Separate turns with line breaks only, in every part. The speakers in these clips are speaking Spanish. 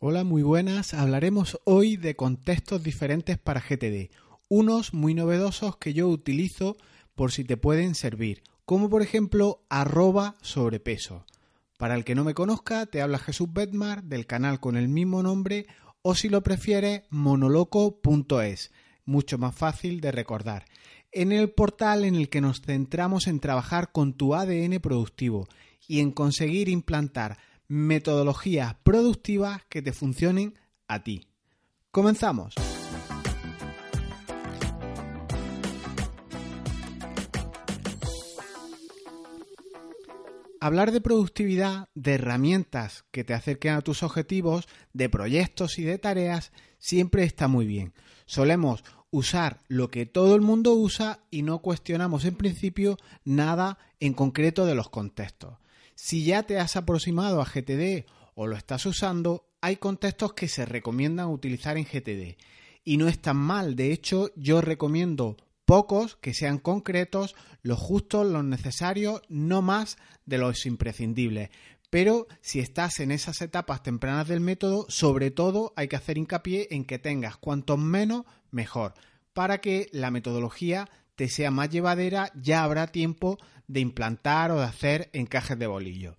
Hola, muy buenas. Hablaremos hoy de contextos diferentes para GTD, unos muy novedosos que yo utilizo por si te pueden servir, como por ejemplo arroba sobrepeso. Para el que no me conozca, te habla Jesús Bedmar del canal con el mismo nombre o si lo prefieres, monoloco.es, mucho más fácil de recordar. En el portal en el que nos centramos en trabajar con tu ADN productivo y en conseguir implantar metodologías productivas que te funcionen a ti. Comenzamos. Hablar de productividad, de herramientas que te acerquen a tus objetivos, de proyectos y de tareas, siempre está muy bien. Solemos usar lo que todo el mundo usa y no cuestionamos en principio nada en concreto de los contextos. Si ya te has aproximado a GTD o lo estás usando, hay contextos que se recomiendan utilizar en GTD. Y no es tan mal, de hecho yo recomiendo pocos que sean concretos, los justos, los necesarios, no más de los imprescindibles. Pero si estás en esas etapas tempranas del método, sobre todo hay que hacer hincapié en que tengas cuantos menos mejor, para que la metodología te sea más llevadera, ya habrá tiempo de implantar o de hacer encajes de bolillo.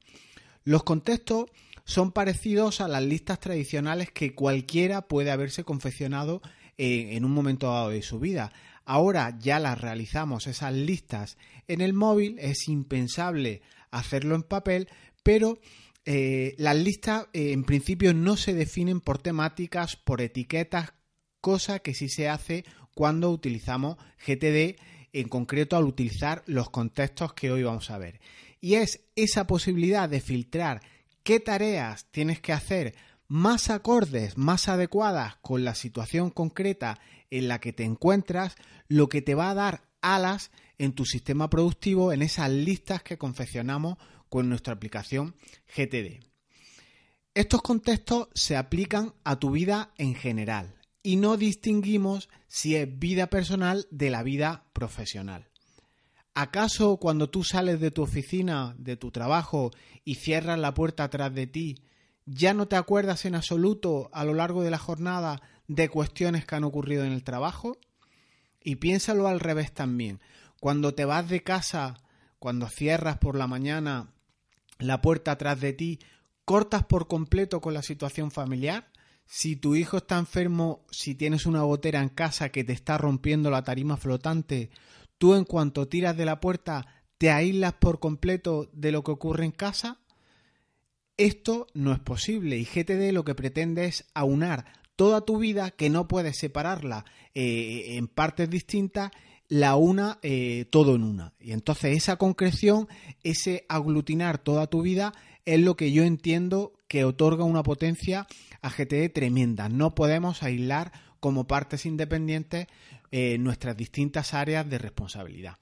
Los contextos son parecidos a las listas tradicionales que cualquiera puede haberse confeccionado en un momento dado de su vida. Ahora ya las realizamos esas listas en el móvil, es impensable hacerlo en papel, pero eh, las listas eh, en principio no se definen por temáticas, por etiquetas, cosa que sí se hace cuando utilizamos GTD, en concreto al utilizar los contextos que hoy vamos a ver. Y es esa posibilidad de filtrar qué tareas tienes que hacer más acordes, más adecuadas con la situación concreta en la que te encuentras, lo que te va a dar alas en tu sistema productivo, en esas listas que confeccionamos con nuestra aplicación GTD. Estos contextos se aplican a tu vida en general, y no distinguimos si es vida personal de la vida profesional. ¿Acaso cuando tú sales de tu oficina, de tu trabajo y cierras la puerta atrás de ti, ya no te acuerdas en absoluto a lo largo de la jornada de cuestiones que han ocurrido en el trabajo? Y piénsalo al revés también. Cuando te vas de casa, cuando cierras por la mañana la puerta atrás de ti, ¿cortas por completo con la situación familiar? Si tu hijo está enfermo, si tienes una gotera en casa que te está rompiendo la tarima flotante, tú en cuanto tiras de la puerta te aíslas por completo de lo que ocurre en casa. Esto no es posible y GTD lo que pretende es aunar toda tu vida, que no puedes separarla eh, en partes distintas, la una eh, todo en una. Y entonces esa concreción, ese aglutinar toda tu vida, es lo que yo entiendo que otorga una potencia a GTD tremenda. No podemos aislar como partes independientes eh, nuestras distintas áreas de responsabilidad.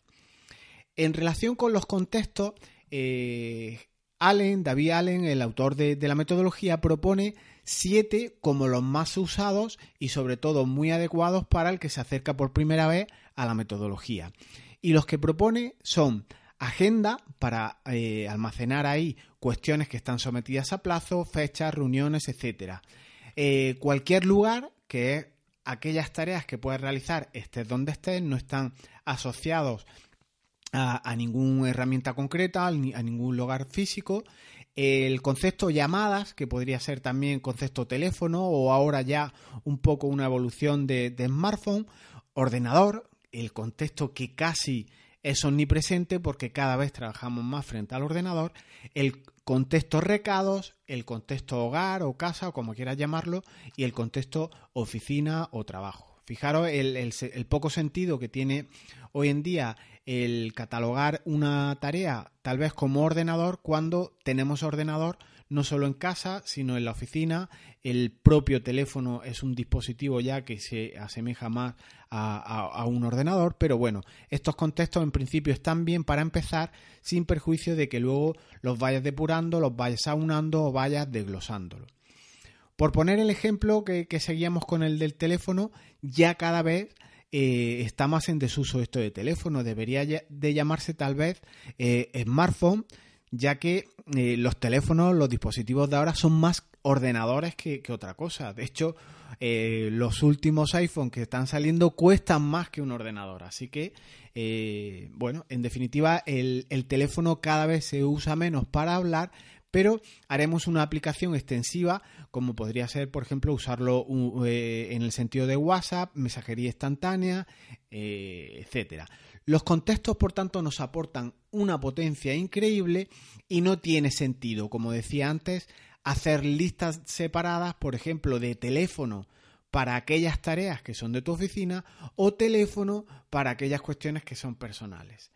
En relación con los contextos, eh, Allen, David Allen, el autor de, de, la metodología, propone siete como los más usados y sobre todo muy adecuados para el que se acerca por primera vez a la metodología. Y los que propone son agenda para eh, almacenar ahí cuestiones que están sometidas a plazo, fechas, reuniones, etcétera. Eh, cualquier lugar que es aquellas tareas que puedes realizar estés donde estés, no están asociados a, ninguna herramienta concreta, a ningún lugar físico. El concepto llamadas, que podría ser también concepto teléfono o ahora ya un poco una evolución de smartphone, ordenador, el contexto que casi es omnipresente porque cada vez trabajamos más frente al ordenador, el contexto recados, el contexto hogar o casa o como quieras llamarlo y el contexto oficina o trabajo. Fijaros el, el, poco sentido que tiene hoy en día el catalogar una tarea tal vez como ordenador cuando tenemos ordenador no solo en casa, sino en la oficina. El propio teléfono es un dispositivo ya que se asemeja más a, un ordenador, pero bueno, estos contextos en principio están bien para empezar sin perjuicio de que luego los vayas depurando, los vayas aunando o vayas desglosándolo. Por poner el ejemplo que, seguíamos con el del teléfono, ya cada vez eh, está más en desuso esto de teléfono. Debería de llamarse tal vez eh, smartphone ya que eh, los teléfonos, los dispositivos de ahora son más ordenadores que, otra cosa. De hecho, eh, los últimos iPhone que están saliendo cuestan más que un ordenador. Así que, eh, bueno, en definitiva, el, teléfono cada vez se usa menos para hablar, pero haremos una aplicación extensiva, como podría ser, por ejemplo, usarlo en el sentido de WhatsApp, mensajería instantánea, etcétera. Los contextos, por tanto, nos aportan una potencia increíble y no tiene sentido, como decía antes, hacer listas separadas, por ejemplo, de teléfono para aquellas tareas que son de tu oficina o teléfono para aquellas cuestiones que son personales.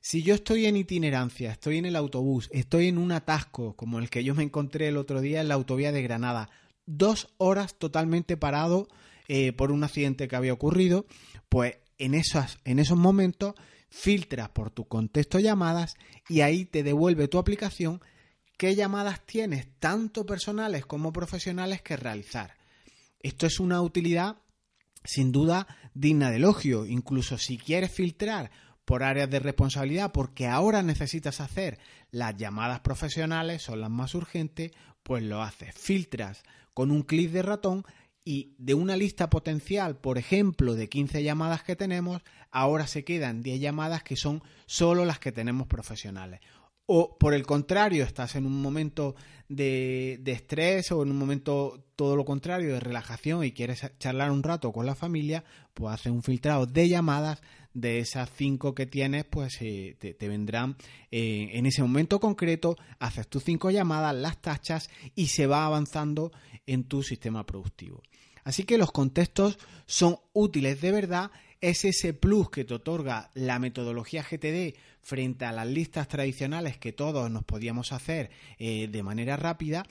Si yo estoy en itinerancia, estoy en el autobús, estoy en un atasco como el que yo me encontré el otro día en la autovía de Granada, dos horas totalmente parado eh, por un accidente que había ocurrido, pues en, en esos momentos filtras por tu contexto llamadas y ahí te devuelve tu aplicación qué llamadas tienes, tanto personales como profesionales, que realizar. Esto es una utilidad sin duda digna de elogio, incluso si quieres filtrar por áreas de responsabilidad porque ahora necesitas hacer las llamadas profesionales, son las más urgentes, pues lo haces. Filtras con un clic de ratón y de una lista potencial, por ejemplo, de 15 llamadas que tenemos, ahora se quedan 10 llamadas que son solo las que tenemos profesionales. O por el contrario, estás en un momento de, estrés o en un momento todo lo contrario de relajación y quieres charlar un rato con la familia, pues haces un filtrado de llamadas de esas 5 que tienes, pues eh, te, vendrán eh, en ese momento concreto, haces tus 5 llamadas, las tachas y se va avanzando en tu sistema productivo. Así que los contextos son útiles de verdad, es ese plus que te otorga la metodología GTD frente a las listas tradicionales que todos nos podíamos hacer eh, de manera rápida,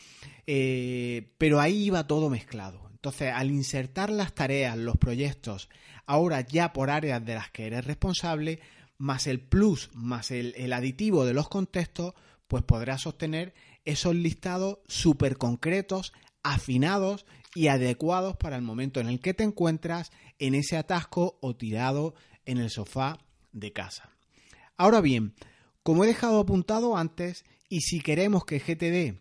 eh, pero ahí iba todo mezclado. Entonces, al insertar las tareas, los proyectos, ahora ya por áreas de las que eres responsable, más el plus, más el, el aditivo de los contextos, pues podrás obtener esos listados súper concretos, afinados y adecuados para el momento en el que te encuentras en ese atasco o tirado en el sofá de casa. Ahora bien, como he dejado apuntado antes, y si queremos que GTD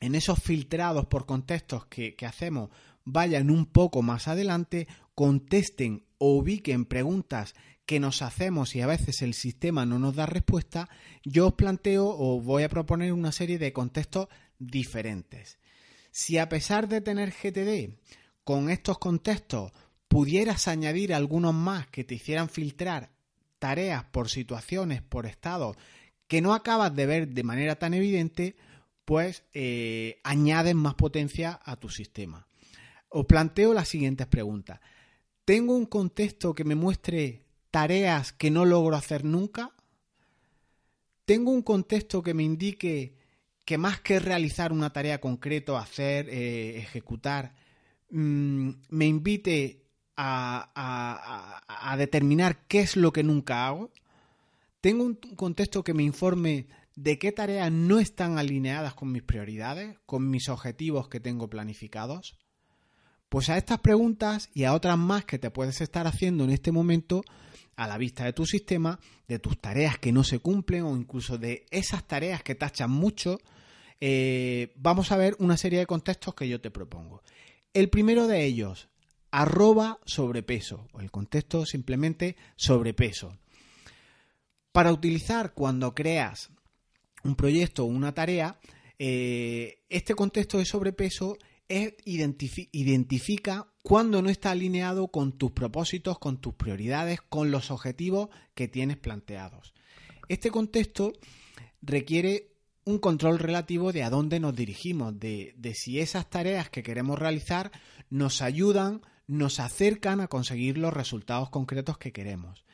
en esos filtrados por contextos que, hacemos vayan un poco más adelante, contesten o ubiquen preguntas que nos hacemos y a veces el sistema no nos da respuesta, yo os planteo o voy a proponer una serie de contextos diferentes. Si a pesar de tener GTD, con estos contextos pudieras añadir algunos más que te hicieran filtrar tareas por situaciones, por estados que no acabas de ver de manera tan evidente, pues eh, añades más potencia a tu sistema. Os planteo las siguientes preguntas. ¿Tengo un contexto que me muestre tareas que no logro hacer nunca? ¿Tengo un contexto que me indique que más que realizar una tarea concreta, hacer, eh, ejecutar, mm, me invite a, determinar qué es lo que nunca hago. Tengo un contexto que me informe de qué tareas no están alineadas con mis prioridades, con mis objetivos que tengo planificados. Pues a estas preguntas y a otras más que te puedes estar haciendo en este momento, a la vista de tu sistema, de tus tareas que no se cumplen o incluso de esas tareas que tachan mucho, eh, vamos a ver una serie de contextos que yo te propongo. El primero de ellos, arroba sobrepeso, o el contexto simplemente sobrepeso. Para utilizar cuando creas un proyecto o una tarea, eh, este contexto de sobrepeso es, identifica cuando no está alineado con tus propósitos, con tus prioridades, con los objetivos que tienes planteados. Este contexto requiere un control relativo de a dónde nos dirigimos, de, si esas tareas que queremos realizar nos ayudan, nos acercan a conseguir los resultados concretos que queremos.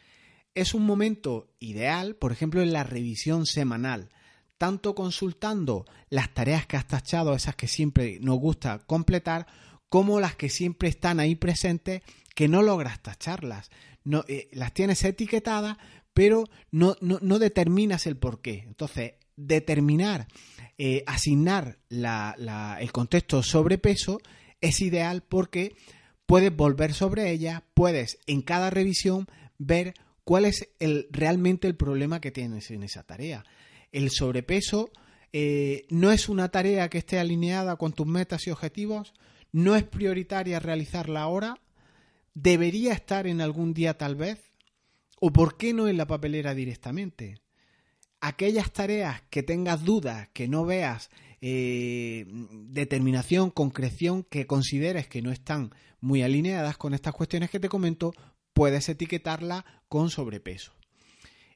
Es un momento ideal, por ejemplo, en la revisión semanal, tanto consultando las tareas que has tachado, esas que siempre nos gusta completar, como las que siempre están ahí presentes que no logras tacharlas. No, eh, las tienes etiquetadas, pero no, no, no determinas el por qué. Entonces, determinar, eh, asignar el contexto sobrepeso es ideal porque puedes volver sobre ella, puedes en cada revisión ver cuál es el, realmente el problema que tienes en esa tarea. El sobrepeso eh, no es una tarea que esté alineada con tus metas y objetivos, no es prioritaria realizarla ahora, debería estar en algún día tal vez, o por qué no en la papelera directamente. Aquellas tareas que tengas dudas, que no veas eh, determinación, concreción, que consideres que no están muy alineadas con estas cuestiones que te comento, puedes etiquetarla con sobrepeso.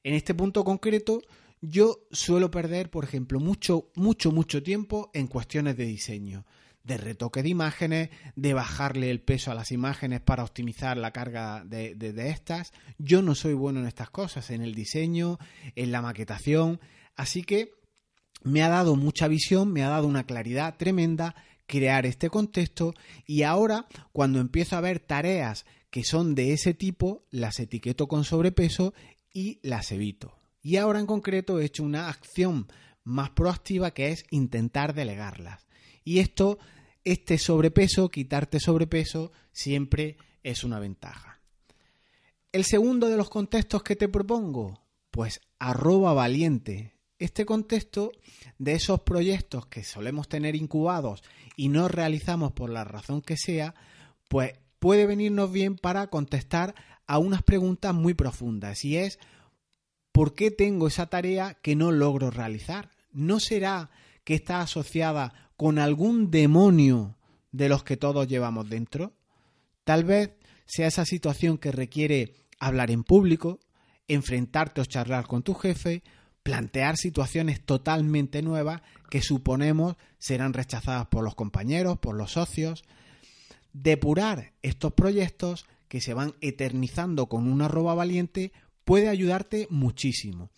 En este punto concreto, yo suelo perder, por ejemplo, mucho, mucho, mucho tiempo en cuestiones de diseño, de retoque de imágenes, de bajarle el peso a las imágenes para optimizar la carga de, de estas. Yo no soy bueno en estas cosas, en el diseño, en la maquetación, así que me ha dado mucha visión, me ha dado una claridad tremenda crear este contexto y ahora cuando empiezo a ver tareas que son de ese tipo, las etiqueto con sobrepeso y las evito. Y ahora en concreto he hecho una acción más proactiva que es intentar delegarlas. Y esto, este sobrepeso, quitarte sobrepeso, siempre es una ventaja. El segundo de los contextos que te propongo, pues arroba valiente. Este contexto de esos proyectos que solemos tener incubados y no realizamos por la razón que sea, pues puede venirnos bien para contestar a unas preguntas muy profundas y es ¿por qué tengo esa tarea que no logro realizar? ¿No será que está asociada con algún demonio de los que todos llevamos dentro? Tal vez sea esa situación que requiere hablar en público, enfrentarte o charlar con tu jefe, plantear situaciones totalmente nuevas que suponemos serán rechazadas por los compañeros, por los socios, depurar estos proyectos que se van eternizando con una roba valiente puede ayudarte muchísimo.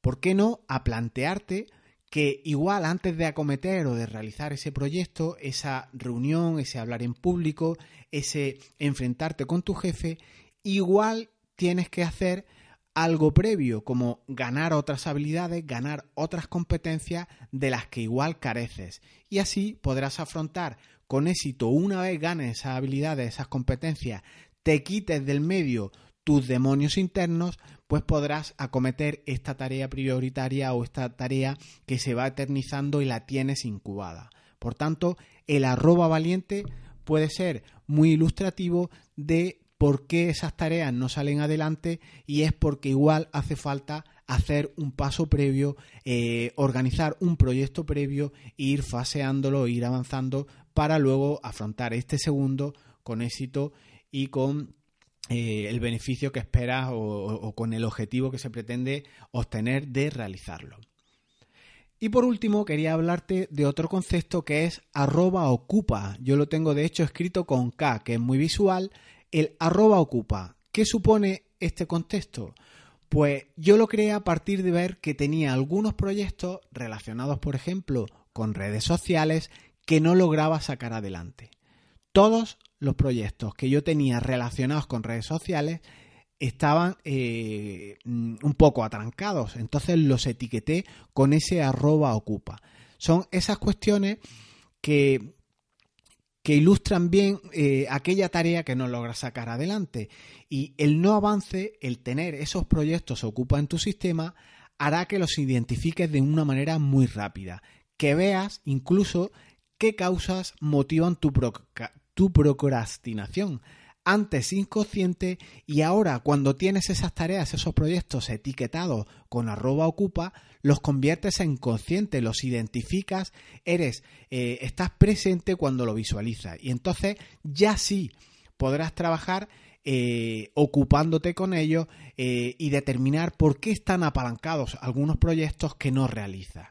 ¿Por qué no a plantearte que igual antes de acometer o de realizar ese proyecto, esa reunión, ese hablar en público, ese enfrentarte con tu jefe, igual tienes que hacer algo previo, como ganar otras habilidades, ganar otras competencias de las que igual careces. Y así podrás afrontar con éxito, una vez ganes esas habilidades, esas competencias, te quites del medio tus demonios internos, pues podrás acometer esta tarea prioritaria o esta tarea que se va eternizando y la tienes incubada. Por tanto, el arroba valiente puede ser muy ilustrativo de por qué esas tareas no salen adelante y es porque igual hace falta hacer un paso previo, eh, organizar un proyecto previo ir faseándolo, ir avanzando para luego afrontar este segundo con éxito y con eh, el beneficio que esperas o, con el objetivo que se pretende obtener de realizarlo. Y por último, quería hablarte de otro concepto que es arroba ocupa. Yo lo tengo de hecho escrito con K, que es muy visual. El arroba ocupa. ¿Qué supone este contexto? Pues yo lo creé a partir de ver que tenía algunos proyectos relacionados, por ejemplo, con redes sociales que no lograba sacar adelante. Todos los proyectos que yo tenía relacionados con redes sociales estaban eh, un poco atrancados, entonces los etiqueté con ese arroba ocupa. Son esas cuestiones que, que ilustran bien eh, aquella tarea que no logras sacar adelante. Y el no avance, el tener esos proyectos ocupa en tu sistema, hará que los identifiques de una manera muy rápida, que veas incluso qué causas motivan tu, tu procrastinación. Antes inconsciente y ahora cuando tienes esas tareas, esos proyectos etiquetados con arroba ocupa, los conviertes en consciente, los identificas, eres, eh, estás presente cuando lo visualizas. Y entonces ya sí podrás trabajar eh, ocupándote con ellos eh, y determinar por qué están apalancados algunos proyectos que no realizas.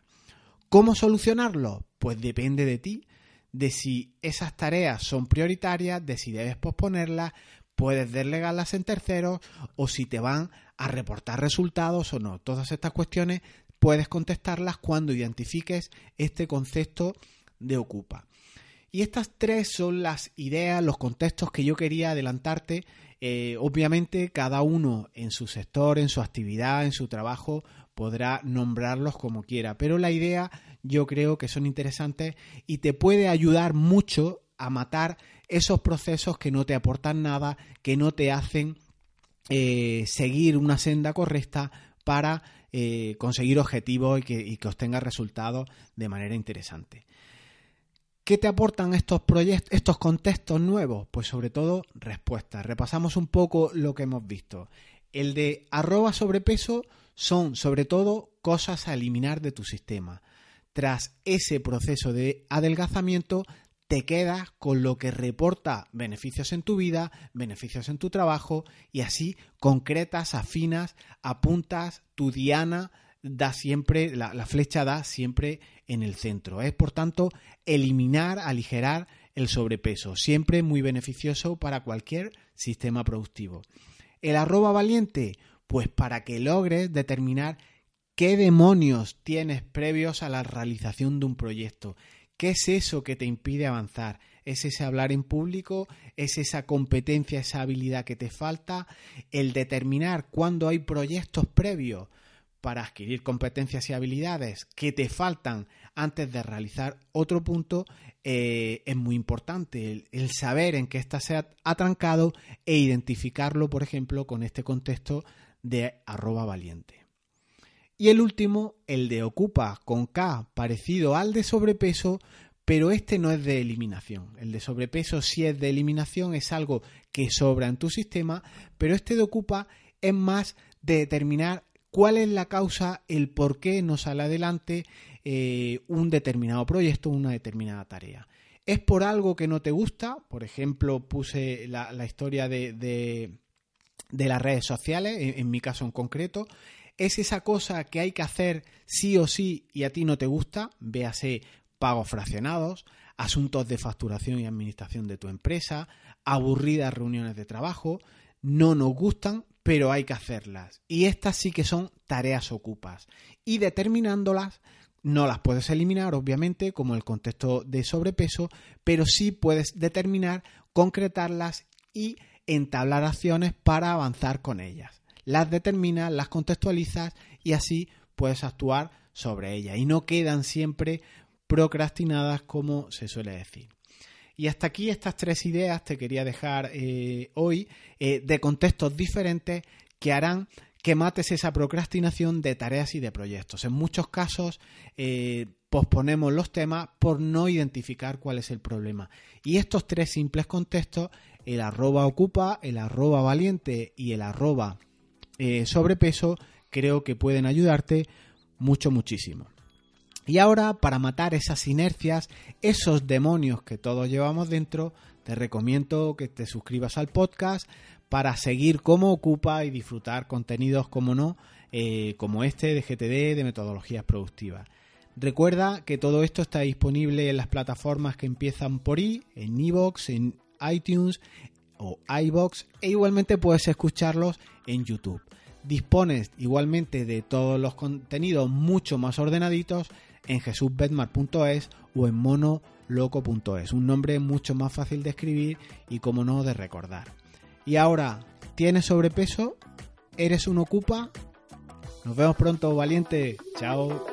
¿Cómo solucionarlo? Pues depende de ti de si esas tareas son prioritarias, de si debes posponerlas, puedes delegarlas en terceros o si te van a reportar resultados o no. Todas estas cuestiones puedes contestarlas cuando identifiques este concepto de ocupa. Y estas tres son las ideas, los contextos que yo quería adelantarte. Eh, obviamente cada uno en su sector, en su actividad, en su trabajo, podrá nombrarlos como quiera, pero la idea yo creo que son interesantes y te puede ayudar mucho a matar esos procesos que no te aportan nada, que no te hacen eh, seguir una senda correcta para eh, conseguir objetivos y que, y que obtengas resultados de manera interesante. ¿Qué te aportan estos proyectos, estos contextos nuevos? Pues sobre todo respuestas. Repasamos un poco lo que hemos visto. El de arroba sobrepeso son sobre todo cosas a eliminar de tu sistema. Tras ese proceso de adelgazamiento, te quedas con lo que reporta beneficios en tu vida, beneficios en tu trabajo y así concretas, afinas, apuntas tu diana da siempre, la, la, flecha da siempre en el centro. Es por tanto eliminar, aligerar el sobrepeso, siempre muy beneficioso para cualquier sistema productivo. El arroba valiente, pues para que logres determinar qué demonios tienes previos a la realización de un proyecto, ¿Qué es eso que te impide avanzar? ¿Es ese hablar en público? ¿Es esa competencia, esa habilidad que te falta? El determinar cuándo hay proyectos previos para adquirir competencias y habilidades que te faltan antes de realizar otro punto eh, es muy importante. El, saber en qué estás atrancado e identificarlo, por ejemplo, con este contexto de arroba valiente. Y el último, el de ocupa con K, parecido al de sobrepeso, pero este no es de eliminación. El de sobrepeso sí es de eliminación, es algo que sobra en tu sistema, pero este de ocupa es más de determinar cuál es la causa, el por qué no sale adelante eh, un determinado proyecto, una determinada tarea. ¿Es por algo que no te gusta? Por ejemplo, puse la, historia de, de, de, las redes sociales, en, en mi caso en concreto es esa cosa que hay que hacer sí o sí y a ti no te gusta, véase pagos fraccionados, asuntos de facturación y administración de tu empresa, aburridas reuniones de trabajo, no nos gustan, pero hay que hacerlas. Y estas sí que son tareas ocupas. Y determinándolas, no las puedes eliminar, obviamente, como el contexto de sobrepeso, pero sí puedes determinar, concretarlas y entablar acciones para avanzar con ellas las determinas, las contextualizas y así puedes actuar sobre ellas y no quedan siempre procrastinadas como se suele decir. Y hasta aquí estas tres ideas te quería dejar eh, hoy eh, de contextos diferentes que harán que mates esa procrastinación de tareas y de proyectos. En muchos casos eh, posponemos los temas por no identificar cuál es el problema. Y estos tres simples contextos, el arroba ocupa, el arroba valiente y el arroba eh, sobrepeso creo que pueden ayudarte mucho, muchísimo. Y ahora, para matar esas inercias, esos demonios que todos llevamos dentro, te recomiendo que te suscribas al podcast para seguir cómo ocupa y disfrutar contenidos como no, eh, como este de GTD, de metodologías productivas. Recuerda que todo esto está disponible en las plataformas que empiezan por I, en iVoox, en iTunes, o iBox e igualmente puedes escucharlos en YouTube. Dispones igualmente de todos los contenidos mucho más ordenaditos en jesusbetmar.es o en monoloco.es, un nombre mucho más fácil de escribir y como no de recordar. Y ahora, ¿tienes sobrepeso? ¿Eres un ocupa? Nos vemos pronto, valiente. Chao.